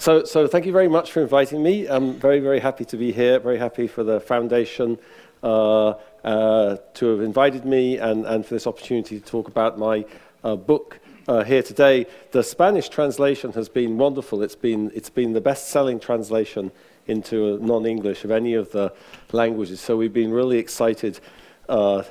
So, so thank you very much for inviting me. I'm very, very happy to be here. Very happy for the foundation uh, uh, to have invited me and, and for this opportunity to talk about my uh, book uh, here today. The Spanish translation has been wonderful. It's been, it's been the best-selling translation into non-English of any of the languages. So we've been really excited uh,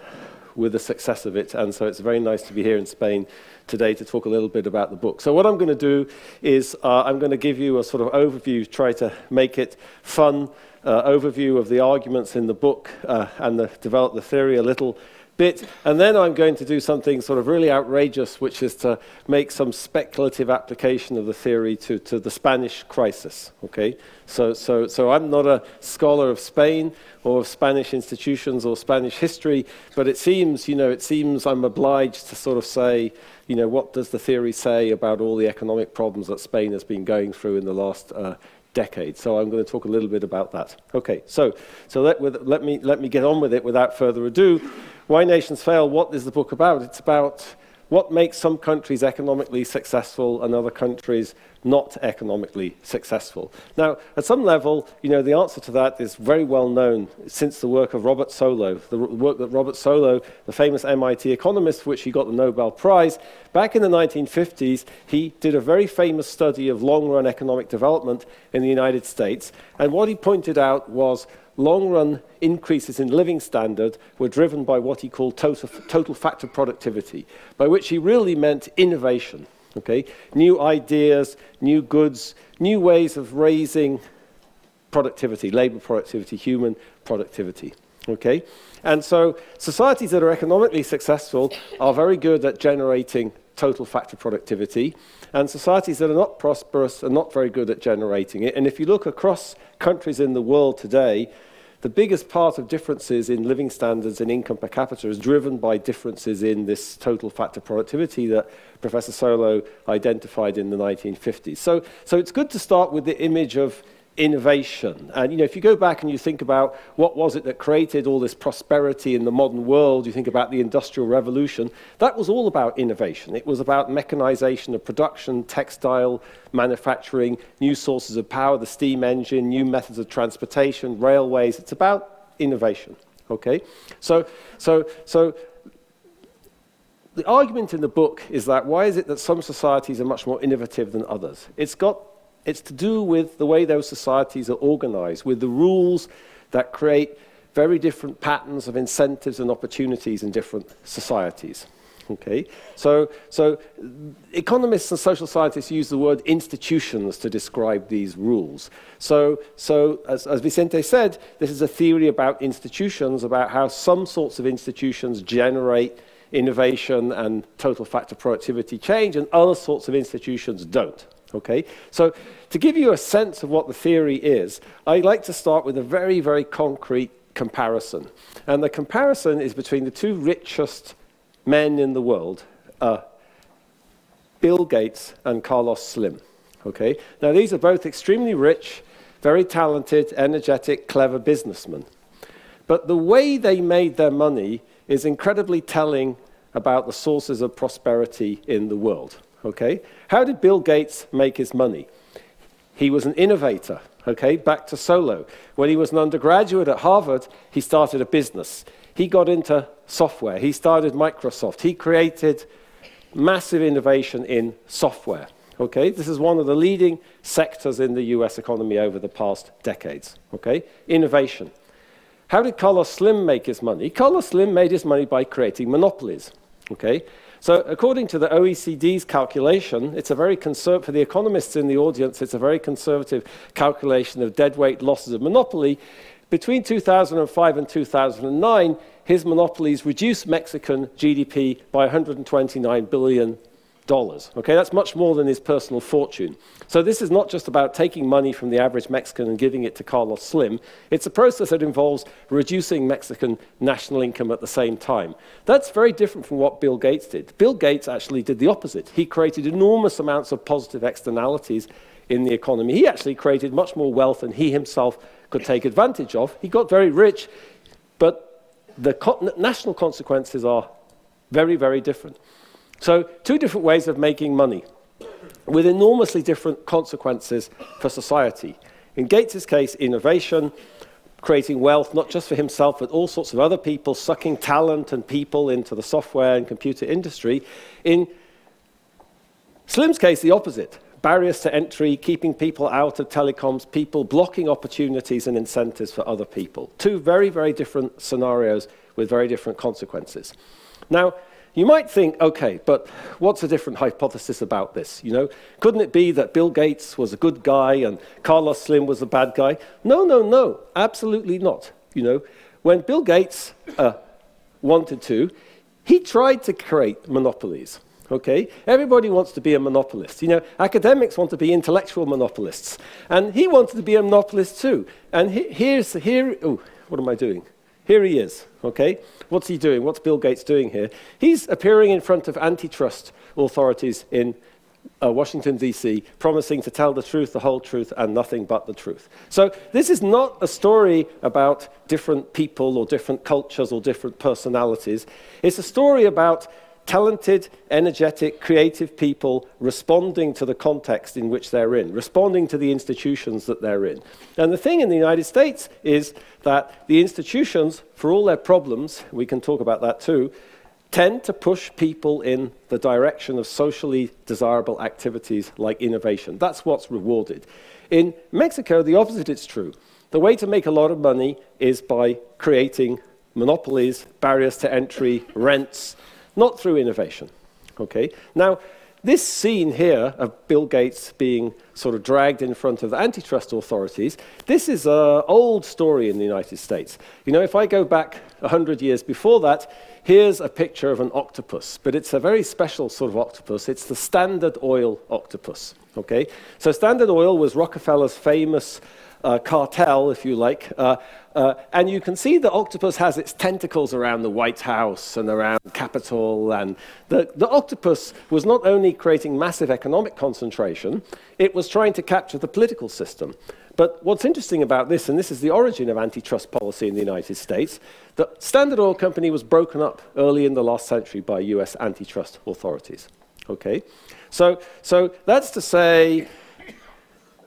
with the success of it. And so it's very nice to be here in Spain today to talk a little bit about the book. So what I'm going to do is uh, I'm going to give you a sort of overview, try to make it fun, uh, overview of the arguments in the book uh, and the, develop the theory a little bit. And then I'm going to do something sort of really outrageous, which is to make some speculative application of the theory to, to the Spanish crisis. Okay? So, so, so I'm not a scholar of Spain or of Spanish institutions or Spanish history, but it seems, you know, it seems I'm obliged to sort of say, you know, what does the theory say about all the economic problems that Spain has been going through in the last uh, decade. So I'm going to talk a little bit about that. Okay, so, so let, with, let, me, let me get on with it without further ado. Why Nations Fail, what is the book about? It's about what makes some countries economically successful and other countries not economically successful. Now, at some level, you know, the answer to that is very well known since the work of Robert Solow, the work that Robert Solow, the famous MIT economist for which he got the Nobel Prize, back in the 1950s, he did a very famous study of long-run economic development in the United States, and what he pointed out was long run increases in living standard were driven by what he called total, total factor productivity, by which he really meant innovation. Okay? New ideas, new goods, new ways of raising productivity, labor productivity, human productivity. Okay? And so societies that are economically successful are very good at generating total factor productivity, and societies that are not prosperous are not very good at generating it. And if you look across countries in the world today, the biggest part of differences in living standards and income per capita is driven by differences in this total factor productivity that Professor Solow identified in the 1950s. So, so it's good to start with the image of innovation. And you know, if you go back and you think about what was it that created all this prosperity in the modern world, you think about the Industrial Revolution, that was all about innovation. It was about mechanization of production, textile manufacturing, new sources of power, the steam engine, new methods of transportation, railways. It's about innovation. Okay? So, so, so the argument in the book is that why is it that some societies are much more innovative than others? It's got it's to do with the way those societies are organized, with the rules that create very different patterns of incentives and opportunities in different societies. Okay? So, so economists and social scientists use the word institutions to describe these rules. So, so as, as Vicente said, this is a theory about institutions, about how some sorts of institutions generate innovation and total factor productivity change, and other sorts of institutions don't. Okay? So, to give you a sense of what the theory is, I'd like to start with a very, very concrete comparison. And the comparison is between the two richest men in the world, uh, Bill Gates and Carlos Slim. Okay? Now, these are both extremely rich, very talented, energetic, clever businessmen. But the way they made their money is incredibly telling about the sources of prosperity in the world. Okay? How did Bill Gates make his money? He was an innovator. Okay, back to Solow. When he was an undergraduate at Harvard, he started a business. He got into software. He started Microsoft. He created massive innovation in software. Okay, this is one of the leading sectors in the US economy over the past decades. Okay, innovation. How did Carlos Slim make his money? Carlos Slim made his money by creating monopolies. Okay, so according to the OECD's calculation, it's a very conservative, for the economists in the audience, it's a very conservative calculation of deadweight losses of monopoly. Between 2005 and 2009, his monopolies reduced Mexican GDP by 129 billion dollars. Okay, that's much more than his personal fortune. So this is not just about taking money from the average Mexican and giving it to Carlos Slim. It's a process that involves reducing Mexican national income at the same time. That's very different from what Bill Gates did. Bill Gates actually did the opposite. He created enormous amounts of positive externalities in the economy. He actually created much more wealth than he himself could take advantage of. He got very rich, but the national consequences are very, very different. So, two different ways of making money. with enormously different consequences for society. In Gates's case, innovation, creating wealth, not just for himself, but all sorts of other people, sucking talent and people into the software and computer industry. In Slim's case, the opposite barriers to entry, keeping people out of telecoms, people blocking opportunities and incentives for other people. Two very, very different scenarios with very different consequences. Now, you might think, okay, but what's a different hypothesis about this? You know, couldn't it be that Bill Gates was a good guy and Carlos Slim was a bad guy? No, no, no, absolutely not. You know, when Bill Gates uh, wanted to, he tried to create monopolies. Okay, everybody wants to be a monopolist. You know, academics want to be intellectual monopolists, and he wanted to be a monopolist too. And he, here's here. Oh, what am I doing? Here he is, okay? What's he doing? What's Bill Gates doing here? He's appearing in front of antitrust authorities in uh, Washington, D.C., promising to tell the truth, the whole truth, and nothing but the truth. So, this is not a story about different people or different cultures or different personalities. It's a story about talented, energetic, creative people responding to the context in which they're in, responding to the institutions that they're in. And the thing in the United States is that the institutions, for all their problems, we can talk about that too, tend to push people in the direction of socially desirable activities like innovation. That's what's rewarded. In Mexico, the opposite is true. The way to make a lot of money is by creating monopolies, barriers to entry, rents, not through innovation. Okay? Now, this scene here of Bill Gates being sort of dragged in front of the antitrust authorities, this is an old story in the United States. You know, if I go back 100 years before that, here's a picture of an octopus, but it's a very special sort of octopus. It's the Standard Oil octopus. Okay? So Standard Oil was Rockefeller's famous uh, cartel, if you like. Uh, uh, and you can see the octopus has its tentacles around the White House and around Capitol. And the, the octopus was not only creating massive economic concentration, it was trying to capture the political system. But what's interesting about this, and this is the origin of antitrust policy in the United States, the Standard Oil Company was broken up early in the last century by US antitrust authorities. Okay? So, so that's to say,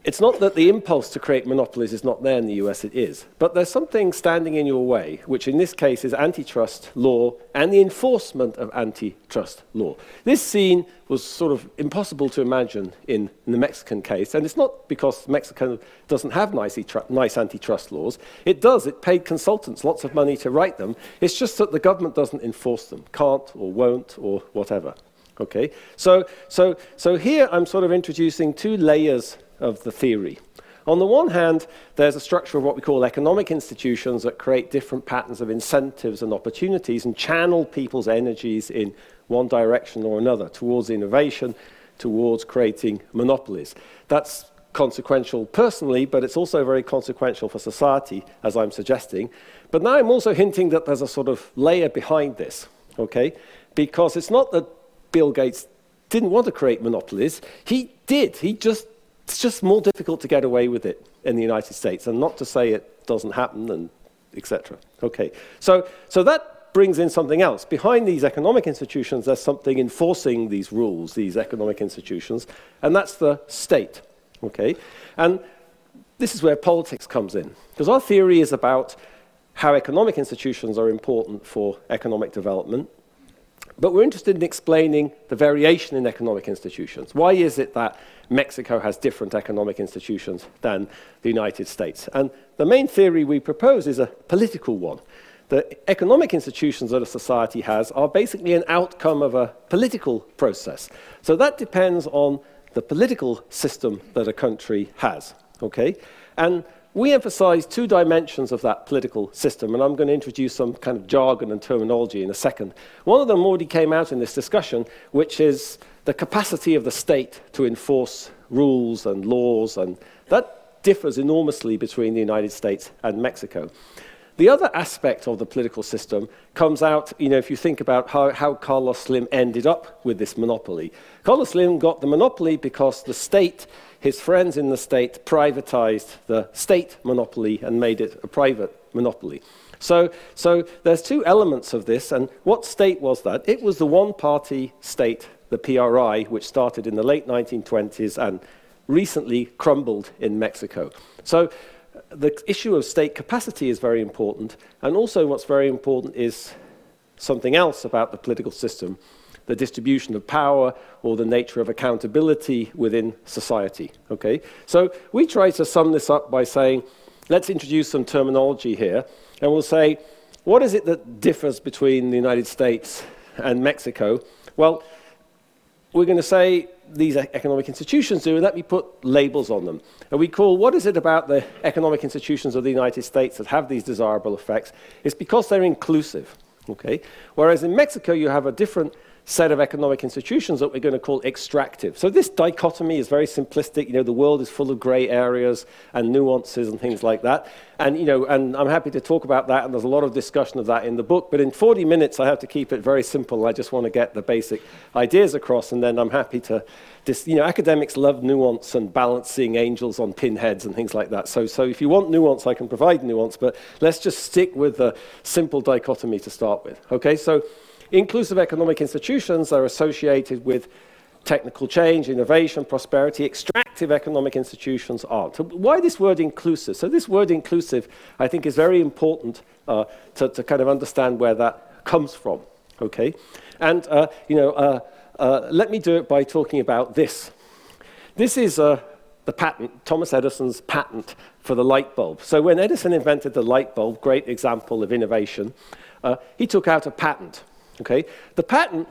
it's not that the impulse to create monopolies is not there in the US, it is. But there's something standing in your way, which in this case is antitrust law and the enforcement of antitrust law. This scene was sort of impossible to imagine in, in the Mexican case, and it's not because Mexico doesn't have nice, nice antitrust laws. It does, it paid consultants lots of money to write them. It's just that the government doesn't enforce them, can't or won't or whatever. Okay? So, so, so here I'm sort of introducing two layers of the theory. On the one hand, there's a structure of what we call economic institutions that create different patterns of incentives and opportunities and channel people's energies in one direction or another towards innovation, towards creating monopolies. That's consequential personally, but it's also very consequential for society, as I'm suggesting. But now I'm also hinting that there's a sort of layer behind this, okay? Because it's not that Bill Gates didn't want to create monopolies, he did. He just it's just more difficult to get away with it in the United States, and not to say it doesn't happen, and etc. Okay, so, so that brings in something else. Behind these economic institutions, there's something enforcing these rules, these economic institutions, and that's the state. Okay, and this is where politics comes in, because our theory is about how economic institutions are important for economic development, but we're interested in explaining the variation in economic institutions. Why is it that Mexico has different economic institutions than the United States? And the main theory we propose is a political one. The economic institutions that a society has are basically an outcome of a political process. So that depends on the political system that a country has. Okay? And we emphasize two dimensions of that political system, and I'm going to introduce some kind of jargon and terminology in a second. One of them already came out in this discussion, which is the capacity of the state to enforce rules and laws, and that differs enormously between the United States and Mexico. The other aspect of the political system comes out, you know, if you think about how, how Carlos Slim ended up with this monopoly. Carlos Slim got the monopoly because the state his friends in the state privatized the state monopoly and made it a private monopoly. So, so there's two elements of this, and what state was that? It was the one party state the PRI, which started in the late 1920s and recently crumbled in Mexico. So the issue of state capacity is very important, and also what's very important is something else about the political system, the distribution of power or the nature of accountability within society. Okay? So we try to sum this up by saying, let's introduce some terminology here, and we'll say, what is it that differs between the United States and Mexico? Well, we're going to say these economic institutions do, and let me put labels on them. And we call what is it about the economic institutions of the United States that have these desirable effects? It's because they're inclusive. Okay? Whereas in Mexico, you have a different set of economic institutions that we're going to call extractive. So this dichotomy is very simplistic. You know, the world is full of gray areas and nuances and things like that. And, you know, and I'm happy to talk about that, and there's a lot of discussion of that in the book. But in 40 minutes, I have to keep it very simple. I just want to get the basic ideas across, and then I'm happy to, dis- you know, academics love nuance and balancing angels on pinheads and things like that. So, so if you want nuance, I can provide nuance, but let's just stick with the simple dichotomy to start with. Okay, so Inclusive economic institutions are associated with technical change, innovation, prosperity. Extractive economic institutions aren't. So why this word inclusive? So this word inclusive, I think, is very important uh, to, to, kind of understand where that comes from. Okay, and uh, you know, uh, uh let me do it by talking about this. This is uh, the patent, Thomas Edison's patent for the light bulb. So when Edison invented the light bulb, great example of innovation, uh, he took out a patent. Okay? The patent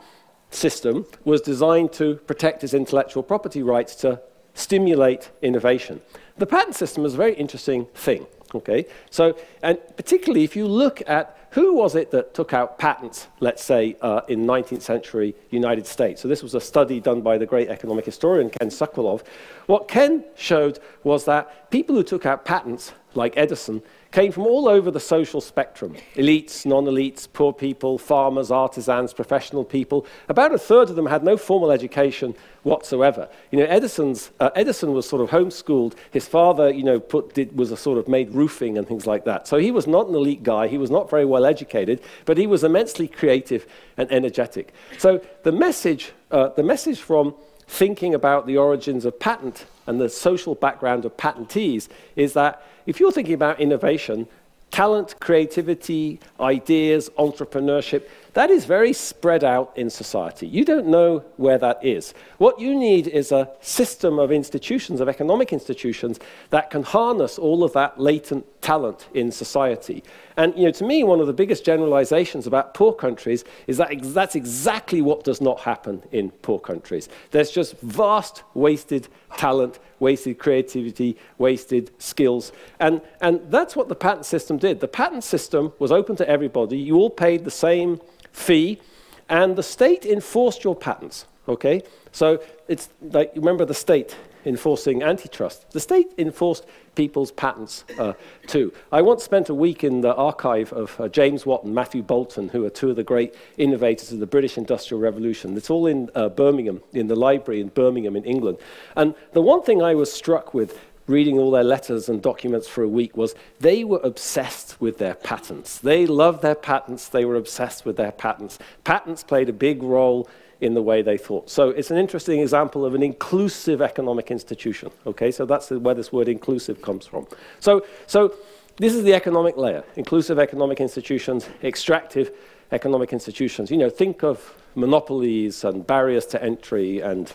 system was designed to protect his intellectual property rights to stimulate innovation. The patent system is a very interesting thing. Okay? So, and particularly if you look at who was it that took out patents, let's say, uh, in 19th century United States. So this was a study done by the great economic historian Ken Sokoloff. What Ken showed was that people who took out patents, like Edison, came from all over the social spectrum elites, non elites, poor people, farmers, artisans, professional people. About a third of them had no formal education whatsoever. You know, Edison's, uh, Edison was sort of homeschooled. His father, you know, put, did, was a sort of made roofing and things like that. So he was not an elite guy. He was not very well educated, but he was immensely creative and energetic. So the message, uh, the message from thinking about the origins of patent and the social background of patentees is that if you're thinking about innovation, talent, creativity, ideas, entrepreneurship, that is very spread out in society. You don't know where that is. What you need is a system of institutions, of economic institutions, that can harness all of that latent talent in society. And you know, to me, one of the biggest generalizations about poor countries is that ex that's exactly what does not happen in poor countries. There's just vast wasted talent, wasted creativity, wasted skills. And, and that's what the patent system did. The patent system was open to everybody. You all paid the same fee, and the state enforced your patents. Okay? So it's like, remember the state enforcing antitrust. The state enforced people's patents uh, too. I once spent a week in the archive of uh, James Watt and Matthew Boulton, who are two of the great innovators of the British Industrial Revolution. It's all in uh, Birmingham, in the library in Birmingham in England. And the one thing I was struck with reading all their letters and documents for a week was they were obsessed with their patents. They loved their patents, they were obsessed with their patents. Patents played a big role in the way they thought. So it's an interesting example of an inclusive economic institution. Okay, so that's where this word inclusive comes from. So, so this is the economic layer inclusive economic institutions, extractive economic institutions. You know, think of monopolies and barriers to entry and,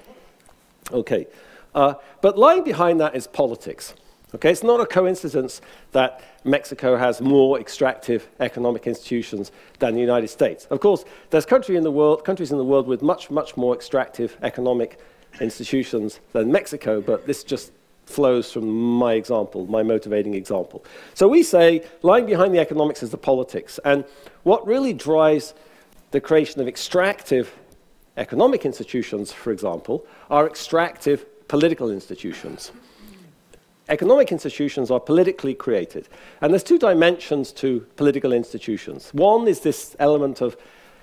okay. Uh, but lying behind that is politics. Okay, it's not a coincidence that Mexico has more extractive economic institutions than the United States. Of course, there's country in the world, countries in the world with much, much more extractive economic institutions than Mexico, but this just flows from my example, my motivating example. So we say lying behind the economics is the politics. And what really drives the creation of extractive economic institutions, for example, are extractive political institutions. Economic institutions are politically created. And there's two dimensions to political institutions. One is this element of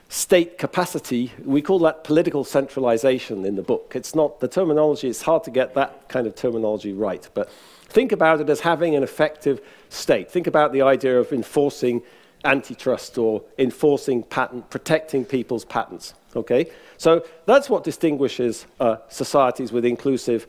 state capacity. We call that political centralization in the book. It's not the terminology, it's hard to get that kind of terminology right. But think about it as having an effective state. Think about the idea of enforcing antitrust or enforcing patent, protecting people's patents. Okay? So that's what distinguishes uh, societies with inclusive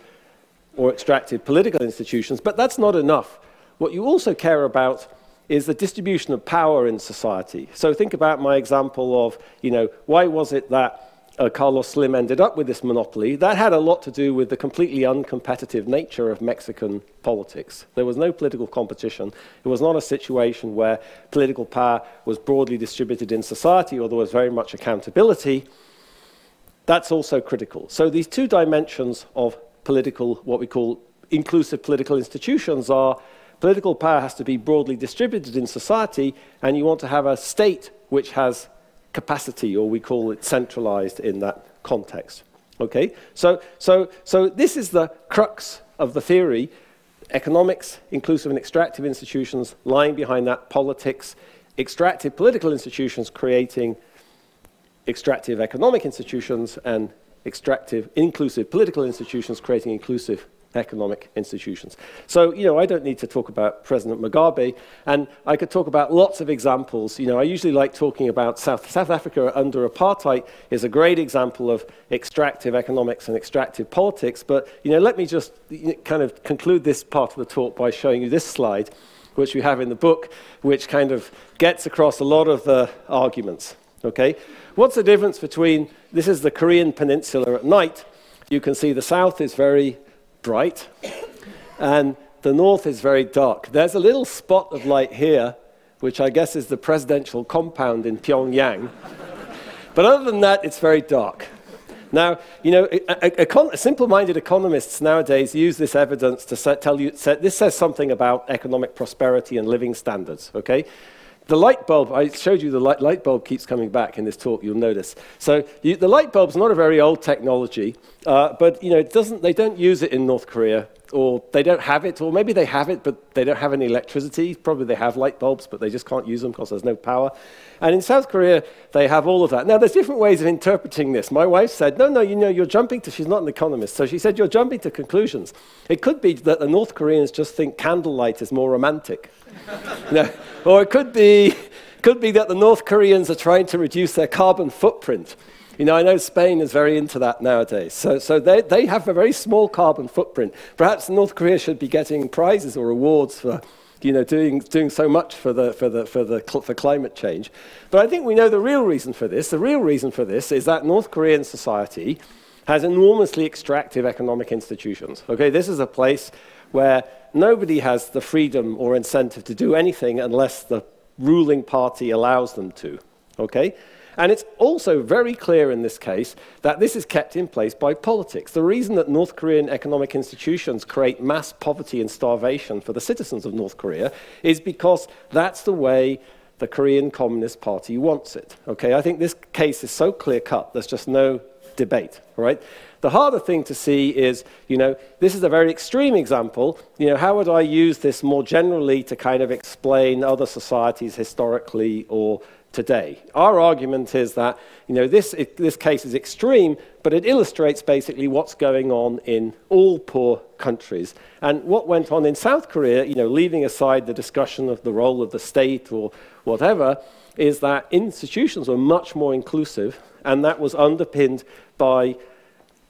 or extractive political institutions, but that's not enough. What you also care about is the distribution of power in society. So think about my example of, you know, why was it that uh, Carlos Slim ended up with this monopoly? That had a lot to do with the completely uncompetitive nature of Mexican politics. There was no political competition. It was not a situation where political power was broadly distributed in society or there was very much accountability. That's also critical. So these two dimensions of political, what we call inclusive political institutions are political power has to be broadly distributed in society, and you want to have a state which has capacity, or we call it centralized in that context. Okay? So, so, so this is the crux of the theory. Economics, inclusive and extractive institutions, lying behind that, politics, extractive political institutions creating extractive economic institutions, and extractive inclusive political institutions creating inclusive economic institutions. So, you know, I don't need to talk about President Mugabe, and I could talk about lots of examples. You know, I usually like talking about South, South Africa under apartheid is a great example of extractive economics and extractive politics, but, you know, let me just kind of conclude this part of the talk by showing you this slide, which we have in the book, which kind of gets across a lot of the arguments, okay? What's the difference between, this is the Korean peninsula at night, you can see the south is very bright, and the north is very dark. There's a little spot of light here, which I guess is the presidential compound in Pyongyang. but other than that, it's very dark. Now, you know, simple-minded economists nowadays use this evidence to tell you, this says something about economic prosperity and living standards, okay? The light bulb, I showed you the light, light bulb keeps coming back in this talk, you'll notice. So you, the light bulb's not a very old technology, uh, but you know, it doesn't, they don't use it in North Korea, or they don't have it, or maybe they have it, but they don't have any electricity. Probably they have light bulbs, but they just can't use them because there's no power. And in South Korea, they have all of that. Now, there's different ways of interpreting this. My wife said, no, no, you know, you're jumping to, she's not an economist, so she said, you're jumping to conclusions. It could be that the North Koreans just think candlelight is more romantic. Or it could be, could be that the North Koreans are trying to reduce their carbon footprint. You know, I know Spain is very into that nowadays. So, so they, they have a very small carbon footprint. Perhaps North Korea should be getting prizes or awards for, you know, doing, doing so much for, the, for, the, for, the, for climate change. But I think we know the real reason for this. The real reason for this is that North Korean society has enormously extractive economic institutions. Okay, this is a place where nobody has the freedom or incentive to do anything unless the ruling party allows them to. Okay? And it's also very clear in this case that this is kept in place by politics. The reason that North Korean economic institutions create mass poverty and starvation for the citizens of North Korea is because that's the way the Korean Communist Party wants it. Okay, I think this case is so clear cut, there's just no debate, right? The harder thing to see is, you know, this is a very extreme example. You know, how would I use this more generally to kind of explain other societies historically or today? Our argument is that, you know, this, it, this case is extreme, but it illustrates basically what's going on in all poor countries. And what went on in South Korea, you know, leaving aside the discussion of the role of the state or whatever, is that institutions were much more inclusive, and that was underpinned by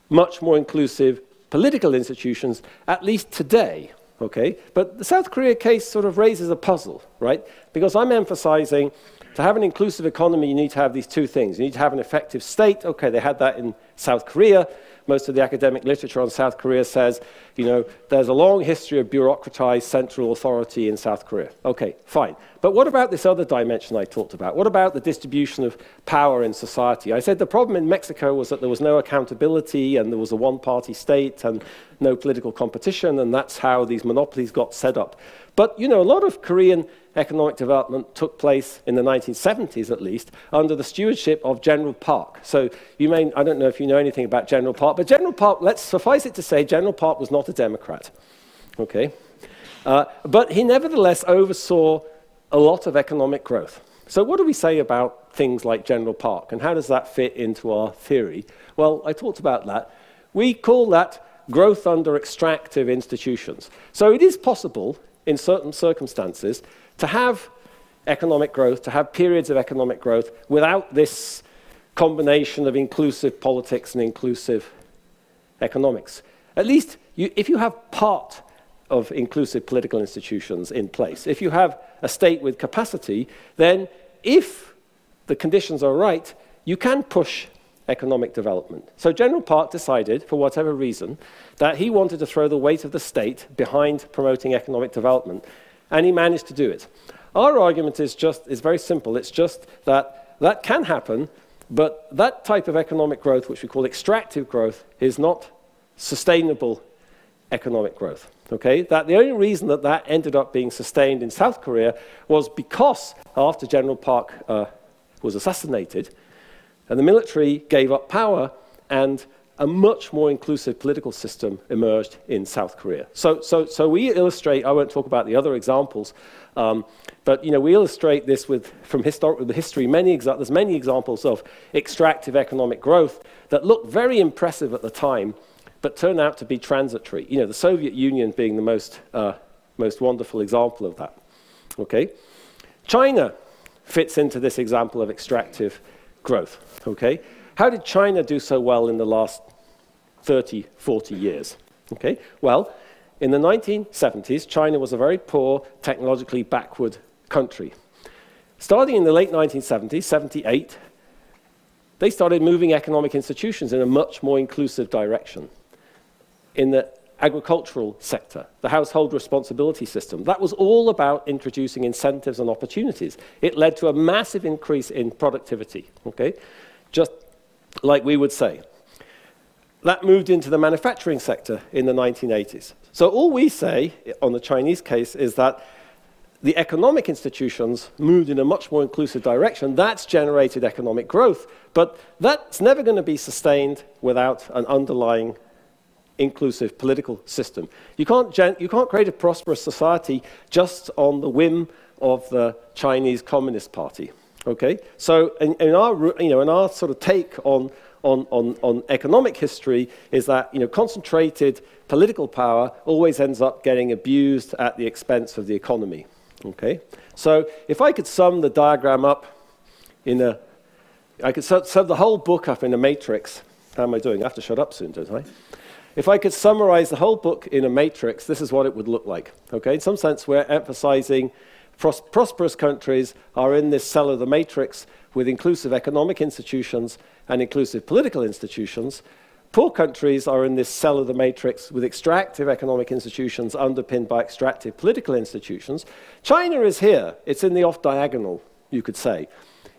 much more inclusive political institutions, at least today. Okay? But the South Korea case sort of raises a puzzle, right? Because I'm emphasizing to have an inclusive economy, you need to have these two things. You need to have an effective state. Okay, they had that in South Korea. Most of the academic literature on South Korea says, you know, there's a long history of bureaucratized central authority in South Korea. Okay, fine. But what about this other dimension I talked about? What about the distribution of power in society? I said the problem in Mexico was that there was no accountability and there was a one party state and no political competition, and that's how these monopolies got set up. But, you know, a lot of Korean economic development took place in the 1970s, at least, under the stewardship of General Park. So you may, I don't know if you know anything about General Park, but General Park, let's suffice it to say, General Park was not a Democrat. Okay? Uh, but he nevertheless oversaw a lot of economic growth. So what do we say about things like General Park, and how does that fit into our theory? Well, I talked about that. We call that growth under extractive institutions. So it is possible, in certain circumstances, to have economic growth, to have periods of economic growth without this combination of inclusive politics and inclusive economics. At least you, if you have part of inclusive political institutions in place, if you have a state with capacity, then if the conditions are right, you can push economic development. So General Park decided, for whatever reason, that he wanted to throw the weight of the state behind promoting economic development, and he managed to do it. Our argument is just is very simple. It's just that that can happen, but that type of economic growth, which we call extractive growth, is not sustainable economic growth. Okay, that the only reason that that ended up being sustained in South Korea was because after General Park uh, was assassinated, and the military gave up power, and a much more inclusive political system emerged in South Korea. So, so, so we illustrate, I won't talk about the other examples, um, but you know, we illustrate this with, from historical history, many there's many examples of extractive economic growth that look very impressive at the time, but turn out to be transitory. You know, the Soviet Union being the most, uh, most wonderful example of that. Okay? China fits into this example of extractive growth. Okay? How did China do so well in the last 30, 40 years? Okay? Well, in the 1970s, China was a very poor, technologically backward country. Starting in the late 1970s, 78, they started moving economic institutions in a much more inclusive direction. In the agricultural sector, the household responsibility system, that was all about introducing incentives and opportunities. It led to a massive increase in productivity, okay? Just like we would say. That moved into the manufacturing sector in the 1980s. So all we say on the Chinese case is that the economic institutions moved in a much more inclusive direction. That's generated economic growth, but that's never going to be sustained without an underlying inclusive political system. You can't, you can't create a prosperous society just on the whim of the Chinese Communist Party. Okay? So in, in, our, you know, in our sort of take on, on, on, on economic history is that you know, concentrated political power always ends up getting abused at the expense of the economy. Okay? So if I could sum the diagram up in a, I could sum the whole book up in a matrix. How am I doing? I have to shut up soon, don't I? If I could summarize the whole book in a matrix, this is what it would look like. Okay? In some sense, we're emphasizing Pros prosperous countries are in this cell of the matrix with inclusive economic institutions and inclusive political institutions. Poor countries are in this cell of the matrix with extractive economic institutions underpinned by extractive political institutions. China is here. It's in the off diagonal, you could say.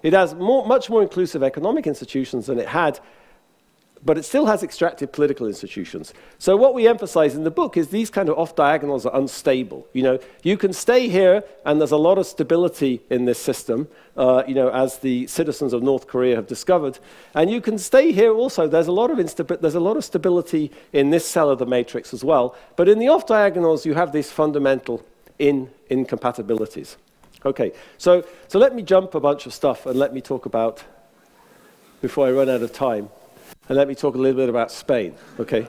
It has more, much more inclusive economic institutions than it had but it still has extractive political institutions. So what we emphasize in the book is these kind of off-diagonals are unstable. You know, you can stay here, and there's a lot of stability in this system, uh, you know, as the citizens of North Korea have discovered. And you can stay here also. There's a lot of, there's a lot of stability in this cell of the matrix as well. But in the off-diagonals, you have these fundamental in incompatibilities. Okay, so, so let me jump a bunch of stuff and let me talk about, before I run out of time, and let me talk a little bit about Spain. Okay?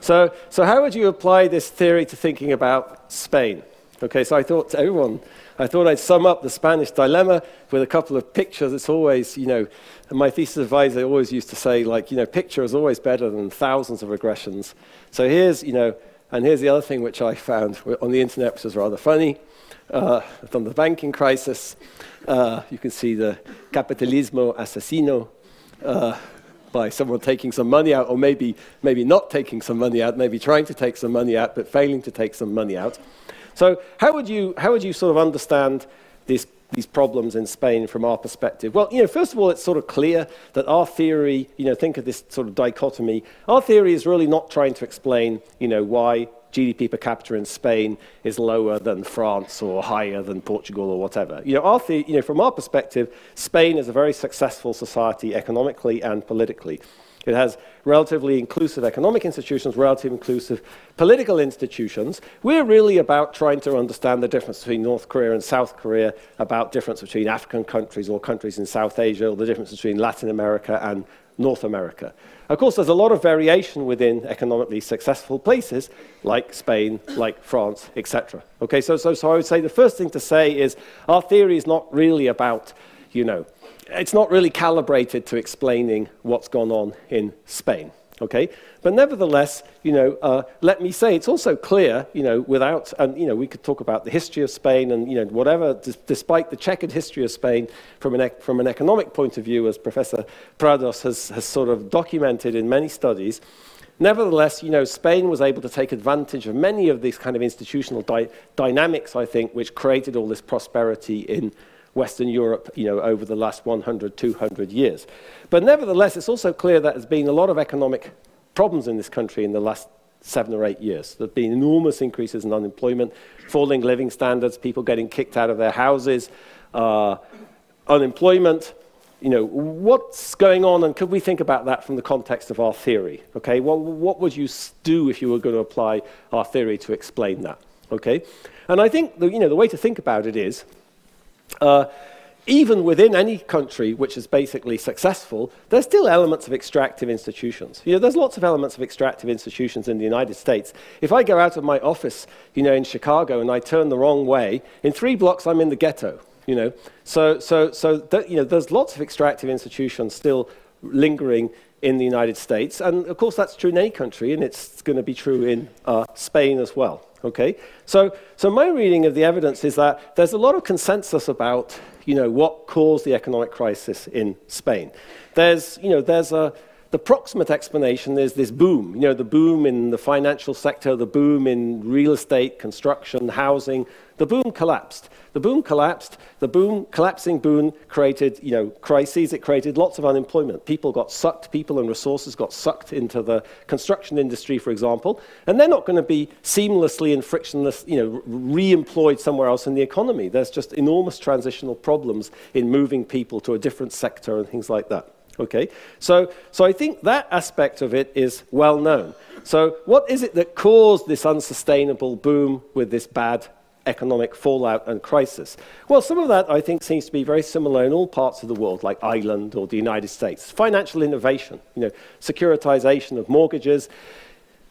So, so how would you apply this theory to thinking about Spain? Okay, so I thought to everyone, I thought I'd sum up the Spanish dilemma with a couple of pictures. It's always, you know, my thesis advisor always used to say, like, you know, picture is always better than thousands of regressions. So here's, you know, and here's the other thing which I found on the internet, which is rather funny. Uh, from the banking crisis, uh, you can see the capitalismo asesino. Uh, by someone taking some money out, or maybe, maybe not taking some money out, maybe trying to take some money out, but failing to take some money out. So, how would you, how would you sort of understand this, these problems in Spain from our perspective? Well, you know, first of all, it's sort of clear that our theory, you know, think of this sort of dichotomy. Our theory is really not trying to explain, you know, why GDP per capita in Spain is lower than France or higher than Portugal or whatever. You know, our the, you know, from our perspective, Spain is a very successful society economically and politically. It has relatively inclusive economic institutions, relatively inclusive political institutions. We're really about trying to understand the difference between North Korea and South Korea, about difference between African countries or countries in South Asia, or the difference between Latin America and North America. Of course, there's a lot of variation within economically successful places, like Spain, like France, etc. Okay, so, so, so I would say the first thing to say is our theory is not really about you know, it's not really calibrated to explaining what's gone on in Spain. Okay, but nevertheless, you know, uh, let me say it's also clear, you know, without, and you know, we could talk about the history of Spain and you know, whatever, despite the checkered history of Spain from an, from an economic point of view, as Professor Prados has, has sort of documented in many studies, Nevertheless, you know, Spain was able to take advantage of many of these kind of institutional dy dynamics, I think, which created all this prosperity in Western Europe, you know, over the last 100, 200 years. But nevertheless, it's also clear that there's been a lot of economic problems in this country in the last seven or eight years. There have been enormous increases in unemployment, falling living standards, people getting kicked out of their houses, uh, unemployment. You know, what's going on, and could we think about that from the context of our theory? Okay, well, what would you do if you were going to apply our theory to explain that? Okay, and I think the, you know, the way to think about it is uh, even within any country which is basically successful, there's still elements of extractive institutions. You know, there's lots of elements of extractive institutions in the United States. If I go out of my office, you know, in Chicago and I turn the wrong way, in three blocks I'm in the ghetto. You know, so so so you know, there's lots of extractive institutions still lingering in the United States, and of course that's true in any country, and it's going to be true in uh, Spain as well. Okay? So, so my reading of the evidence is that there's a lot of consensus about, you know, what caused the economic crisis in Spain. There's, you know, there's a, the proximate explanation is this boom, you know, the boom in the financial sector, the boom in real estate, construction, housing, the boom collapsed. The boom collapsed. The boom, collapsing boom created, you know, crises. It created lots of unemployment. People got sucked, people and resources got sucked into the construction industry, for example, and they're not going to be seamlessly and frictionless, you know, re-employed somewhere else in the economy. There's just enormous transitional problems in moving people to a different sector and things like that. Okay, so, so I think that aspect of it is well known. So, what is it that caused this unsustainable boom with this bad economic fallout and crisis? Well, some of that I think seems to be very similar in all parts of the world, like Ireland or the United States. Financial innovation, you know, securitization of mortgages.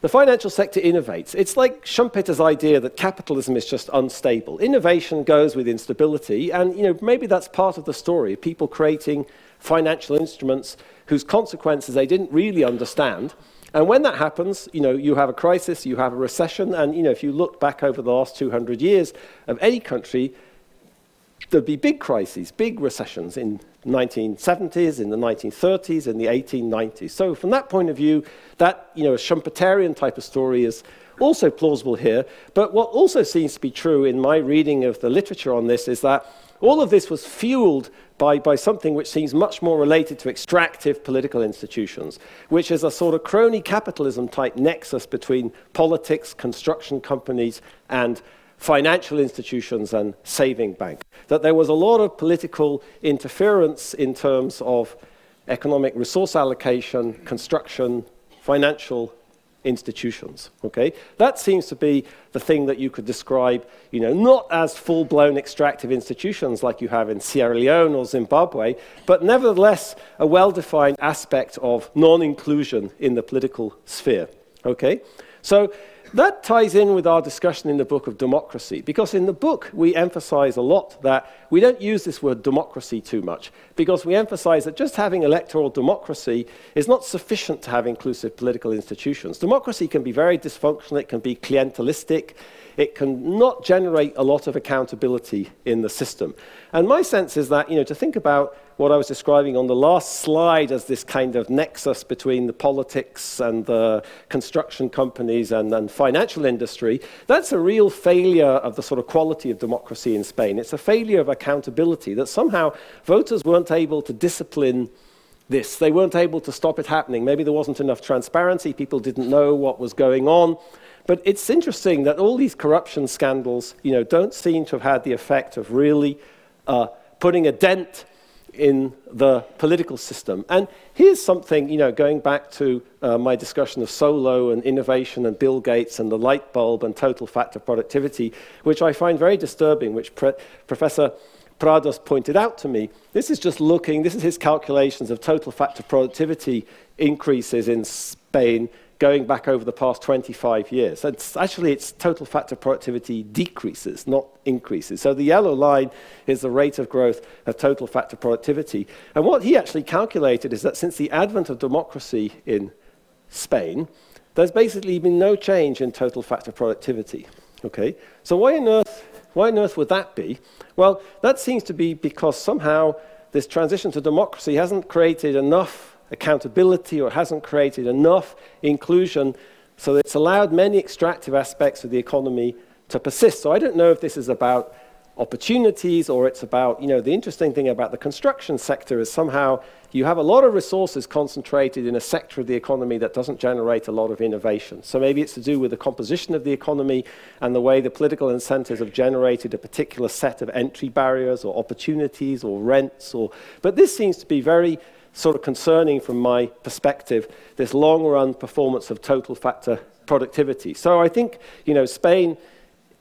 The financial sector innovates. It's like Schumpeter's idea that capitalism is just unstable. Innovation goes with instability, and you know, maybe that's part of the story. Of people creating financial instruments whose consequences they didn't really understand and when that happens, you know, you have a crisis, you have a recession, and you know, if you look back over the last 200 years of any country, there'd be big crises, big recessions in 1970s, in the 1930s, in the 1890s. So from that point of view, that, you know, a Schumpeterian type of story is also plausible here. But what also seems to be true in my reading of the literature on this is that all of this was fueled by, by something which seems much more related to extractive political institutions, which is a sort of crony capitalism type nexus between politics, construction companies, and financial institutions and saving banks. That there was a lot of political interference in terms of economic resource allocation, construction, financial institutions. Okay? That seems to be the thing that you could describe, you know, not as full-blown extractive institutions like you have in Sierra Leone or Zimbabwe, but nevertheless a well-defined aspect of non-inclusion in the political sphere. Okay? So that ties in with our discussion in the book of democracy, because in the book we emphasize a lot that we don't use this word democracy too much, because we emphasize that just having electoral democracy is not sufficient to have inclusive political institutions. Democracy can be very dysfunctional, it can be clientelistic, it can not generate a lot of accountability in the system. And my sense is that, you know, to think about what I was describing on the last slide as this kind of nexus between the politics and the construction companies and, and financial industry, that's a real failure of the sort of quality of democracy in Spain. It's a failure of accountability that somehow voters weren't able to discipline this. They weren't able to stop it happening. Maybe there wasn't enough transparency, people didn't know what was going on. But it's interesting that all these corruption scandals, you know, don't seem to have had the effect of really uh, putting a dent in the political system. And here's something, you know, going back to uh, my discussion of Solow and innovation and Bill Gates and the light bulb and total factor productivity, which I find very disturbing, which Professor Prados pointed out to me. This is just looking, this is his calculations of total factor productivity increases in Spain going back over the past 25 years. It's actually, its total factor productivity decreases, not increases. So the yellow line is the rate of growth of total factor productivity. And what he actually calculated is that since the advent of democracy in Spain, there's basically been no change in total factor productivity. Okay? So why on earth, why on earth would that be? Well, that seems to be because somehow this transition to democracy hasn't created enough accountability or hasn't created enough inclusion so it's allowed many extractive aspects of the economy to persist. So I don't know if this is about opportunities or it's about, you know, the interesting thing about the construction sector is somehow you have a lot of resources concentrated in a sector of the economy that doesn't generate a lot of innovation. So maybe it's to do with the composition of the economy and the way the political incentives have generated a particular set of entry barriers or opportunities or rents or, but this seems to be very sort of concerning from my perspective, this long run performance of total factor productivity. So I think, you know, Spain,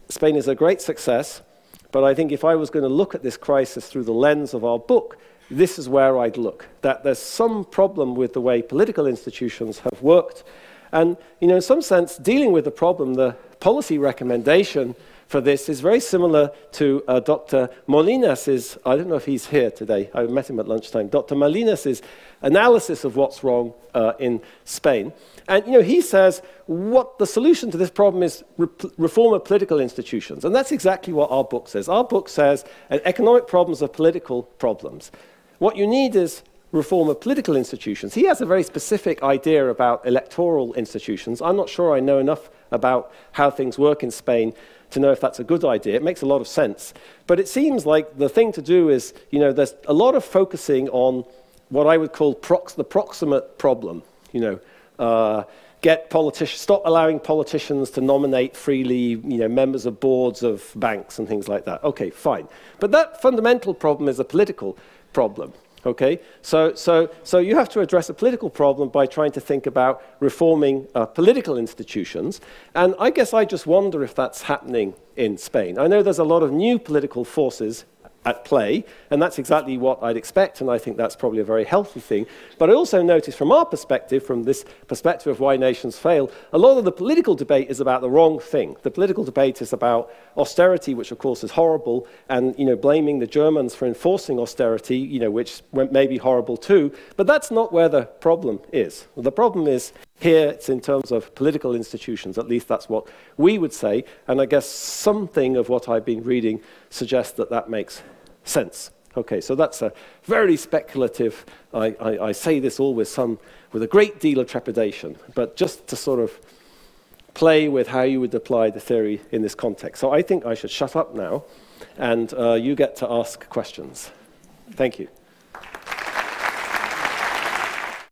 Spain is a great success, but I think if I was going to look at this crisis through the lens of our book, this is where I'd look. That there's some problem with the way political institutions have worked. And, you know, in some sense, dealing with the problem, the policy recommendation for this is very similar to uh, Dr. Molinas's, I don't know if he's here today, I met him at lunchtime, Dr. Molinas's analysis of what's wrong uh, in Spain. And, you know, he says what the solution to this problem is re reform of political institutions. And that's exactly what our book says. Our book says economic problems are political problems. What you need is reform of political institutions. He has a very specific idea about electoral institutions. I'm not sure I know enough about how things work in Spain to know if that's a good idea. It makes a lot of sense. But it seems like the thing to do is, you know, there's a lot of focusing on what I would call prox the proximate problem. You know, uh, get politicians, stop allowing politicians to nominate freely, you know, members of boards of banks and things like that. Okay, fine. But that fundamental problem is a political problem. Okay? So, so, so you have to address a political problem by trying to think about reforming uh, political institutions. And I guess I just wonder if that's happening in Spain. I know there's a lot of new political forces at play, and that's exactly what I'd expect, and I think that's probably a very healthy thing. But I also notice from our perspective, from this perspective of why nations fail, a lot of the political debate is about the wrong thing. The political debate is about austerity, which of course is horrible, and you know, blaming the Germans for enforcing austerity, you know, which may be horrible too, but that's not where the problem is. The problem is here it's in terms of political institutions, at least that's what we would say, and I guess something of what I've been reading suggests that that makes sense. Okay, so that's a very speculative, I, I, I say this all with, some, with a great deal of trepidation, but just to sort of play with how you would apply the theory in this context. So I think I should shut up now, and uh, you get to ask questions. Thank you.